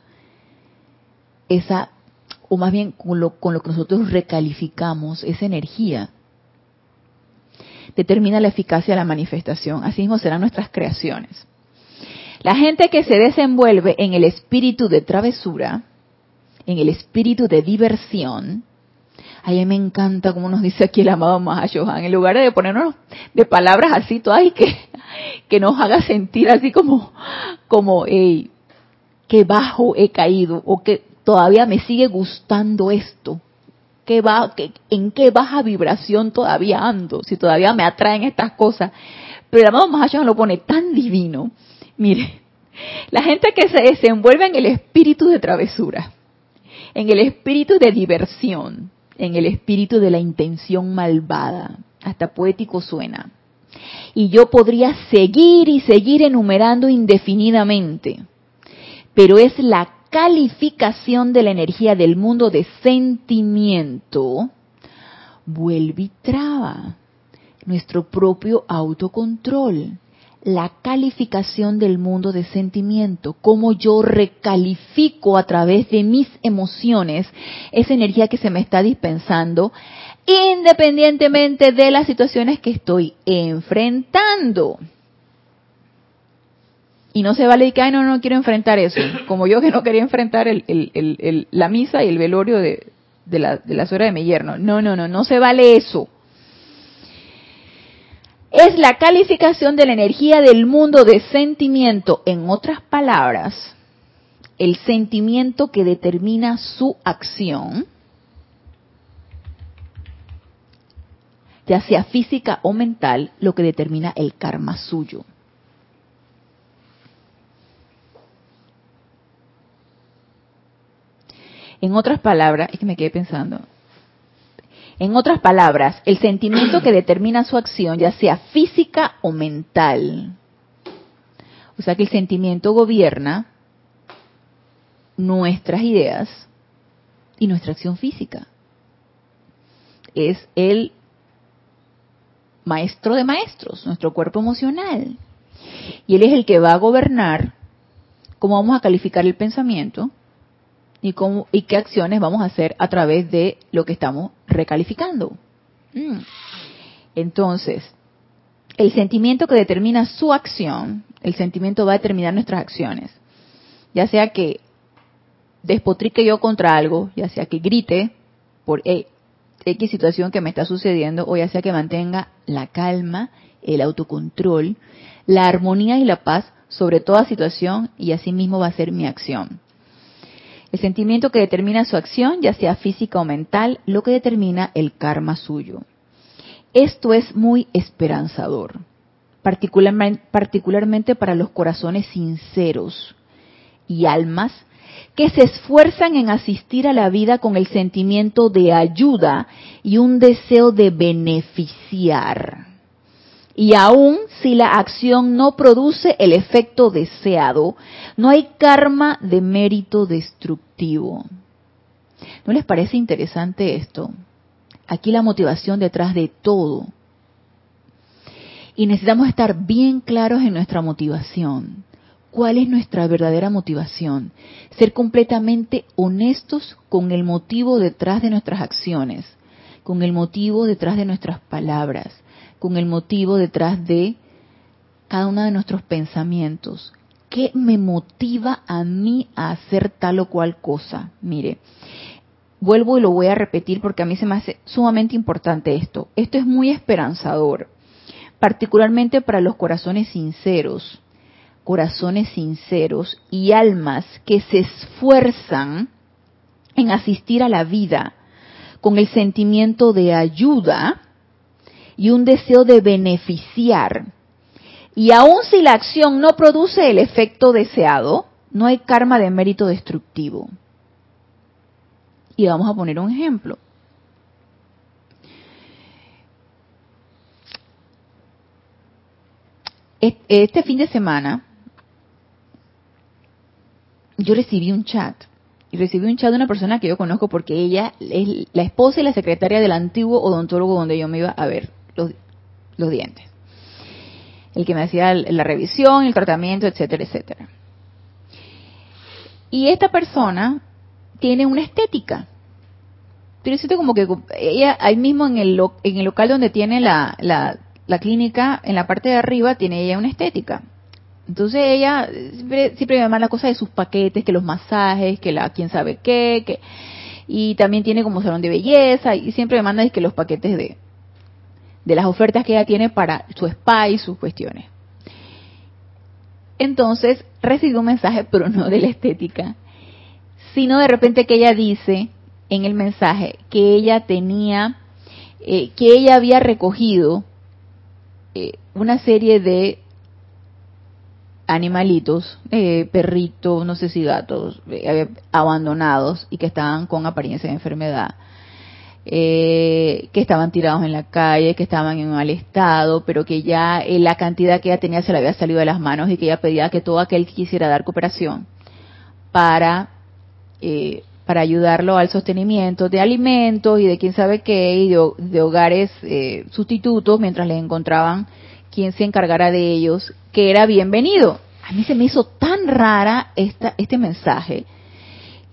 esa, o más bien con lo, con lo que nosotros recalificamos esa energía, determina la eficacia de la manifestación. Así mismo serán nuestras creaciones. La gente que se desenvuelve en el espíritu de travesura, en el espíritu de diversión, a mí me encanta como nos dice aquí el amado Mahashohan, en lugar de ponernos de palabras así todas y que, que nos haga sentir así como, como, hey, qué bajo he caído, o que todavía me sigue gustando esto, ¿Qué va, qué, ¿en qué baja vibración todavía ando? Si todavía me atraen estas cosas. Pero el amado Mahashohan lo pone tan divino. Mire, la gente que se desenvuelve en el espíritu de travesura, en el espíritu de diversión, en el espíritu de la intención malvada, Hasta poético suena. Y yo podría seguir y seguir enumerando indefinidamente. Pero es la calificación de la energía del mundo de sentimiento, vuelve y traba nuestro propio autocontrol la calificación del mundo de sentimiento, cómo yo recalifico a través de mis emociones esa energía que se me está dispensando, independientemente de las situaciones que estoy enfrentando. Y no se vale que, ay, no, no quiero enfrentar eso, como yo que no quería enfrentar la misa y el velorio de, la, de la suegra de mi yerno. No, no, no, no se vale eso es la calificación de la energía del mundo de sentimiento. En otras palabras, el sentimiento que determina su acción, ya sea física o mental, lo que determina el karma suyo. En otras palabras, es que me quedé pensando, en otras palabras, el sentimiento que determina su acción, ya sea física o mental. O sea que el sentimiento gobierna nuestras ideas y nuestra acción física. Es el maestro de maestros, nuestro cuerpo emocional. Y él es el que va a gobernar cómo vamos a calificar el pensamiento, y, qué acciones vamos a hacer a través de lo que estamos recalificando. Mm. Entonces, el sentimiento que determina su acción, el sentimiento va a determinar nuestras acciones. Ya sea que despotrique yo contra algo, ya sea que grite por X situación que me está sucediendo, o ya sea que mantenga la calma, el autocontrol, la armonía y la paz sobre toda situación, y así mismo va a ser mi acción. El sentimiento que determina su acción, ya sea física o mental, lo que determina el karma suyo. Esto es muy esperanzador, particularmente, para los corazones sinceros y almas que se esfuerzan en asistir a la vida con el sentimiento de ayuda y un deseo de beneficiar. Y aun si la acción no produce el efecto deseado, no hay karma de mérito destructivo. ¿No les parece interesante esto? Aquí la motivación detrás de todo. Y necesitamos estar bien claros en nuestra motivación. ¿Cuál es nuestra verdadera motivación? Ser completamente honestos con el motivo detrás de nuestras acciones, con el motivo detrás de nuestras palabras, con el motivo detrás de cada uno de nuestros pensamientos. ¿Qué me motiva a mí a hacer tal o cual cosa? Mire, vuelvo y lo voy a repetir porque a mí se me hace sumamente importante esto. Esto es muy esperanzador, particularmente para los corazones sinceros, corazones sinceros y almas que se esfuerzan en asistir a la vida con el sentimiento de ayuda y un deseo de beneficiar. Y aun si la acción no produce el efecto deseado, no hay karma de mérito destructivo. Y vamos a poner un ejemplo. Este fin de semana yo recibí un chat y recibí un chat de una persona que yo conozco porque ella es la esposa y la secretaria del antiguo odontólogo donde yo me iba a ver los, dientes. El que me hacía la revisión, el tratamiento, etcétera, etcétera. Y esta persona tiene una estética. Pero siento como que ella ahí mismo en el, en el local donde tiene la, la, la clínica, en la parte de arriba, tiene ella una estética. Entonces ella siempre, siempre me manda cosas de sus paquetes, que los masajes, que la quién sabe qué, que y también tiene como salón de belleza y siempre me manda que los paquetes de de las ofertas que ella tiene para su spa y sus cuestiones. Entonces recibí un mensaje, pero no de la estética, sino de repente que ella dice en el mensaje que ella tenía, eh, que ella había recogido eh, una serie de animalitos, eh, perritos, no sé si gatos, abandonados y que estaban con apariencia de enfermedad eh, que estaban tirados en la calle, que estaban en mal estado, pero que ya eh, la cantidad que ella tenía se le había salido de las manos y que ella pedía que todo aquel que quisiera dar cooperación para eh, para ayudarlo al sostenimiento de alimentos y de quién sabe qué y de, hogares eh, sustitutos mientras les encontraban quien se encargara de ellos, que era bienvenido. A mí se me hizo tan rara esta, este mensaje.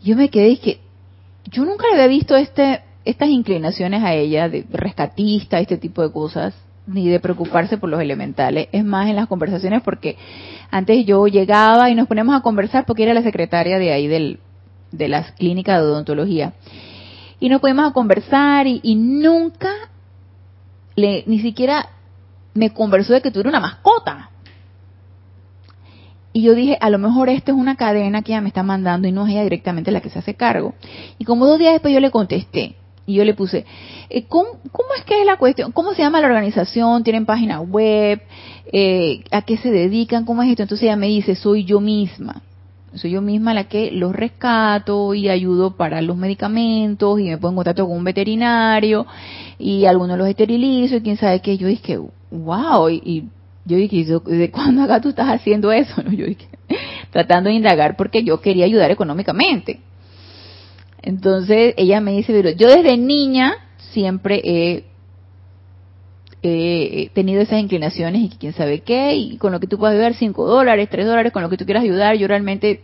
Yo me quedé y que yo nunca había visto este estas inclinaciones a ella de rescatista, este tipo de cosas, ni de preocuparse por los elementales. Es más en las conversaciones porque antes yo llegaba y nos poníamos a conversar porque era la secretaria de ahí del, de las clínicas de odontología. Y nos poníamos a conversar y, nunca, le, ni siquiera me conversó de que tuviera una mascota. Y yo dije, a lo mejor esta es una cadena que ella me está mandando y no es ella directamente la que se hace cargo. Y como dos días después yo le contesté, y yo le puse, eh, ¿cómo, es que es la cuestión? ¿Cómo se llama la organización? ¿Tienen página web? Eh, ¿A qué se dedican? ¿Cómo es esto? Entonces ella me dice, soy yo misma. Soy yo misma la que los rescato y ayudo para los medicamentos y me pongo en contacto con un veterinario y algunos los esterilizo y quién sabe qué. Yo dije, wow, y, yo dije, ¿de cuándo acá tú estás haciendo eso? Yo dije, tratando de indagar porque yo quería ayudar económicamente. Entonces ella me dice, pero yo desde niña siempre he, tenido esas inclinaciones y quién sabe qué, y con lo que tú puedas ayudar, 5 dólares, 3 dólares, con lo que tú quieras ayudar, yo realmente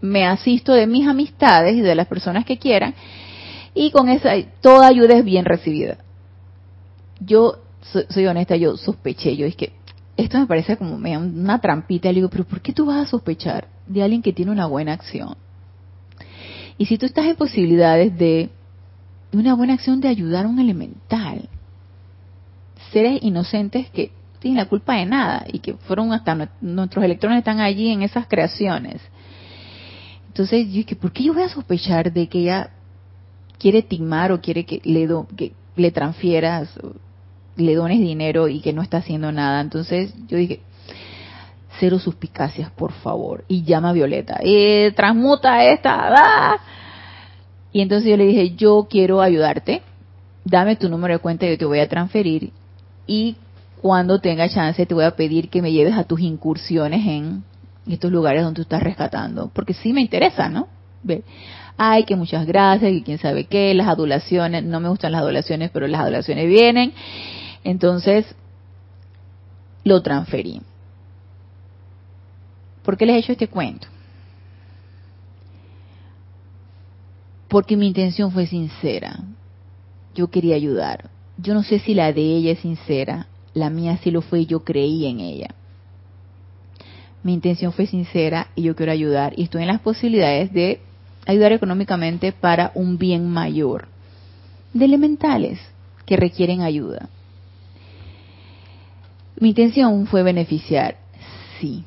me asisto de mis amistades y de las personas que quieran, y con esa, toda ayuda es bien recibida. Yo soy, honesta, yo sospeché, yo es que esto me parece como una trampita, le digo, pero ¿por qué tú vas a sospechar de alguien que tiene una buena acción? Y si tú estás en posibilidades de una buena acción de ayudar a un elemental, seres inocentes que tienen la culpa de nada y que fueron hasta nuestros electrones están allí en esas creaciones. Entonces, yo dije, ¿por qué yo voy a sospechar de que ella quiere timar o quiere que le, do, que le transfieras, le dones dinero y que no está haciendo nada? Entonces, yo dije, cero suspicacias, por favor. Y llama a Violeta. Eh, transmuta esta. Y entonces yo le dije, yo quiero ayudarte. Dame tu número de cuenta y yo te voy a transferir. Y cuando tenga chance te voy a pedir que me lleves a tus incursiones en estos lugares donde tú estás rescatando. Porque sí me interesa, ¿no? Ve. Ay, que muchas gracias, y quién sabe qué, las adulaciones, no me gustan las adulaciones, pero las adulaciones vienen. Entonces, lo transferí. ¿Por qué les he hecho este cuento? Porque mi intención fue sincera. Yo quería ayudar. Yo no sé si la de ella es sincera, la mía sí lo fue y yo creí en ella. Mi intención fue sincera y yo quiero ayudar y estoy en las posibilidades de ayudar económicamente para un bien mayor de elementales que requieren ayuda. Mi intención fue beneficiar, sí,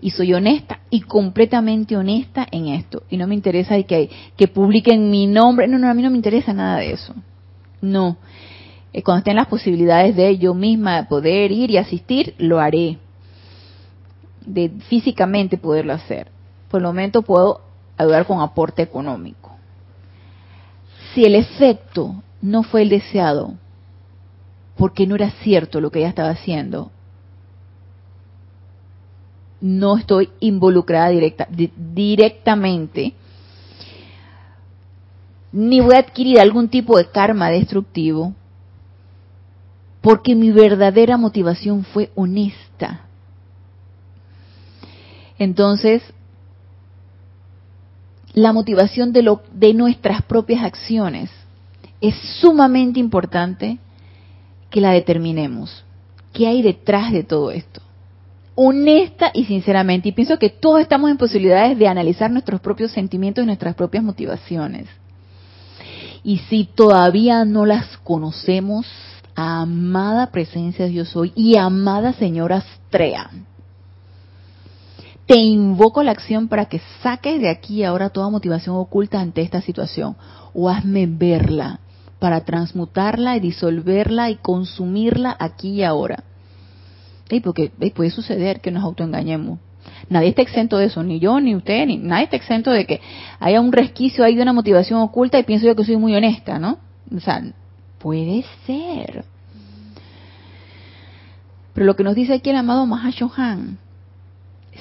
y soy honesta y completamente honesta en esto. Y no me interesa que, que publiquen mi nombre. No, no, a mí no me interesa nada de eso. No. Eh, cuando estén las posibilidades de yo misma poder ir y asistir, lo haré. De físicamente poderlo hacer. Por el momento puedo ayudar con aporte económico. Si el efecto no fue el deseado, porque no era cierto lo que ella estaba haciendo, no estoy involucrada directa, directamente, ni voy a adquirir algún tipo de karma destructivo, porque mi verdadera motivación fue honesta. Entonces, la motivación de, lo, de nuestras propias acciones es sumamente importante que la determinemos. ¿Qué hay detrás de todo esto? Honesta y sinceramente. Y pienso que todos estamos en posibilidades de analizar nuestros propios sentimientos y nuestras propias motivaciones. Y si todavía no las conocemos, amada presencia de Dios hoy y amada señora Astrea, te invoco la acción para que saques de aquí ahora toda motivación oculta ante esta situación o hazme verla para transmutarla y disolverla y consumirla aquí y ahora porque puede suceder que nos autoengañemos. Nadie está exento de eso, ni yo, ni usted, ni nadie está exento de que haya un resquicio ahí de una motivación oculta y pienso yo que soy muy honesta, ¿no? O sea, puede ser. Pero lo que nos dice aquí el amado Mahashohan,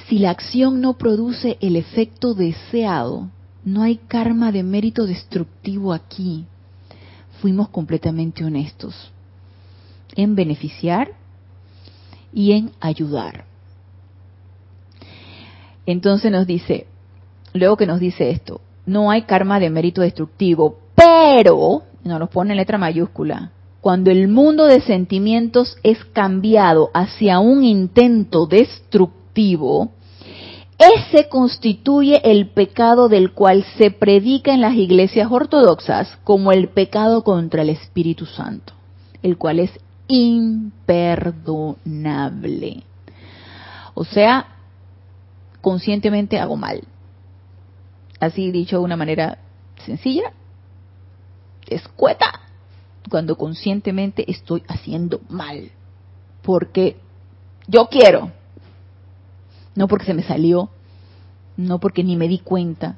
si la acción no produce el efecto deseado, no hay karma de mérito destructivo aquí. Fuimos completamente honestos en beneficiar y en ayudar. Entonces nos dice, luego que nos dice esto, no hay karma de mérito destructivo, pero, nos lo pone en letra mayúscula, cuando el mundo de sentimientos es cambiado hacia un intento destructivo, ese constituye el pecado del cual se predica en las iglesias ortodoxas como el pecado contra el Espíritu Santo, el cual es imperdonable. O sea, conscientemente hago mal. Así dicho de una manera sencilla, escueta, cuando conscientemente estoy haciendo mal. Porque yo quiero, no porque se me salió, no porque ni me di cuenta,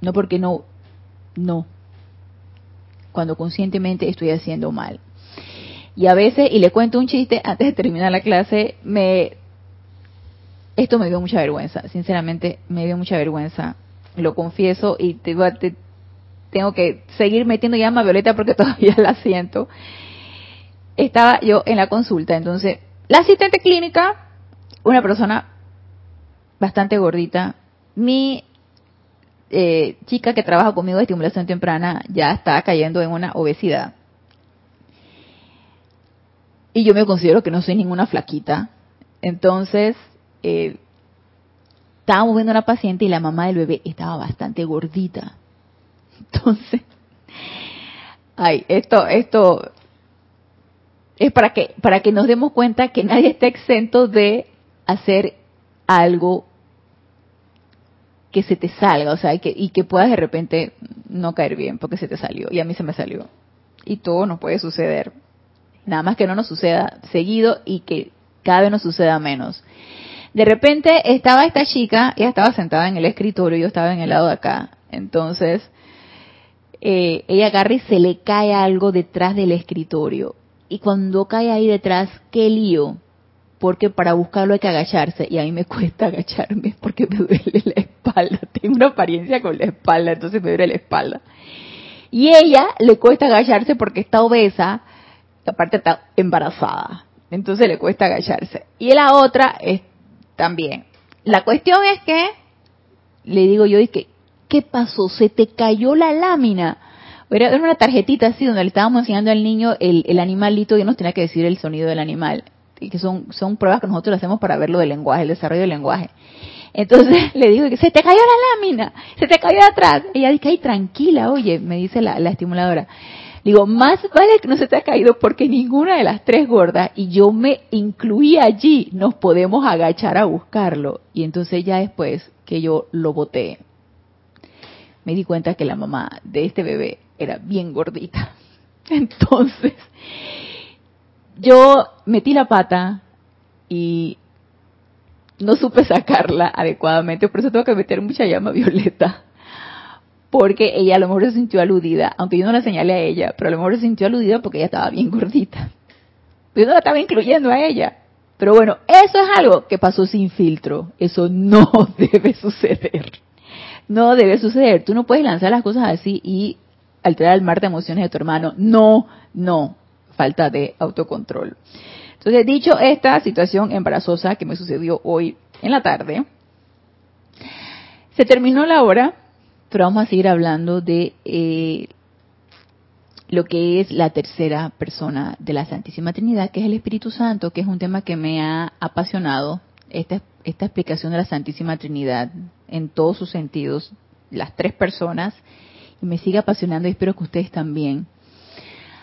no porque no, no, cuando conscientemente estoy haciendo mal. Y a veces, y le cuento un chiste antes de terminar la clase, me esto me dio mucha vergüenza, sinceramente me dio mucha vergüenza, lo confieso y te, tengo que seguir metiendo llama violeta porque todavía la siento. Estaba yo en la consulta, entonces la asistente clínica, una persona bastante gordita, mi eh, chica que trabaja conmigo de estimulación temprana ya está cayendo en una obesidad. Y yo me considero que no soy ninguna flaquita. Entonces, eh, estábamos viendo a una paciente y la mamá del bebé estaba bastante gordita. Entonces, ay, esto, esto es para que, para que nos demos cuenta que nadie está exento de hacer algo que se te salga, o sea, y que, y que puedas de repente no caer bien porque se te salió. Y a mí se me salió. Y todo nos puede suceder. Nada más que no nos suceda seguido y que cada vez nos suceda menos. De repente estaba esta chica, ella estaba sentada en el escritorio, yo estaba en el lado de acá. Entonces, eh, ella agarra y se le cae algo detrás del escritorio. Y cuando cae ahí detrás, qué lío. Porque para buscarlo hay que agacharse. Y a mí me cuesta agacharme porque me duele la espalda. Tengo una apariencia con la espalda, entonces me duele la espalda. Y ella le cuesta agacharse porque está obesa aparte está embarazada, entonces le cuesta agacharse. Y la otra es también. La cuestión es que, le digo yo, que, ¿qué pasó? Se te cayó la lámina. Era una tarjetita así donde le estábamos enseñando al niño el, el animalito y nos tenía que decir el sonido del animal. Y que son, son pruebas que nosotros hacemos para ver lo del lenguaje, el desarrollo del lenguaje. Entonces le digo se te cayó la lámina, se te cayó de atrás. Ella dice, ay, tranquila, oye, me dice la, la estimuladora. Digo, más vale que no se te ha caído porque ninguna de las tres gordas, y yo me incluí allí, nos podemos agachar a buscarlo. Y entonces ya después que yo lo boté, me di cuenta que la mamá de este bebé era bien gordita. Entonces, yo metí la pata y no supe sacarla adecuadamente, por eso tengo que meter mucha llama violeta porque ella a lo mejor se sintió aludida, aunque yo no la señalé a ella, pero a lo mejor se sintió aludida porque ella estaba bien gordita. Yo no la estaba incluyendo a ella. Pero bueno, eso es algo que pasó sin filtro. Eso no debe suceder. No debe suceder. Tú no puedes lanzar las cosas así y alterar el mar de emociones de tu hermano. No, no. Falta de autocontrol. Entonces, dicho esta situación embarazosa que me sucedió hoy en la tarde, se terminó la hora pero vamos a seguir hablando de eh, lo que es la tercera persona de la Santísima Trinidad, que es el Espíritu Santo, que es un tema que me ha apasionado, esta, esta explicación de la Santísima Trinidad en todos sus sentidos, las tres personas, y me sigue apasionando y espero que ustedes también.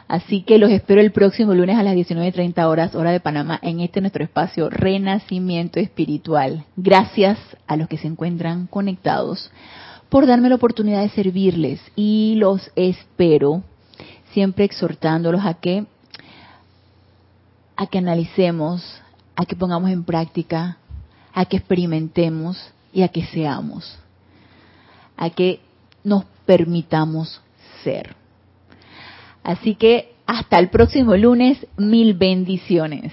Así que los espero el próximo lunes a las 19.30 horas, hora de Panamá, en este nuestro espacio Renacimiento Espiritual. Gracias a los que se encuentran conectados por darme la oportunidad de servirles y los espero siempre exhortándolos a que a que analicemos, a que pongamos en práctica, a que experimentemos y a que seamos, a que nos permitamos ser. Así que hasta el próximo lunes, mil bendiciones.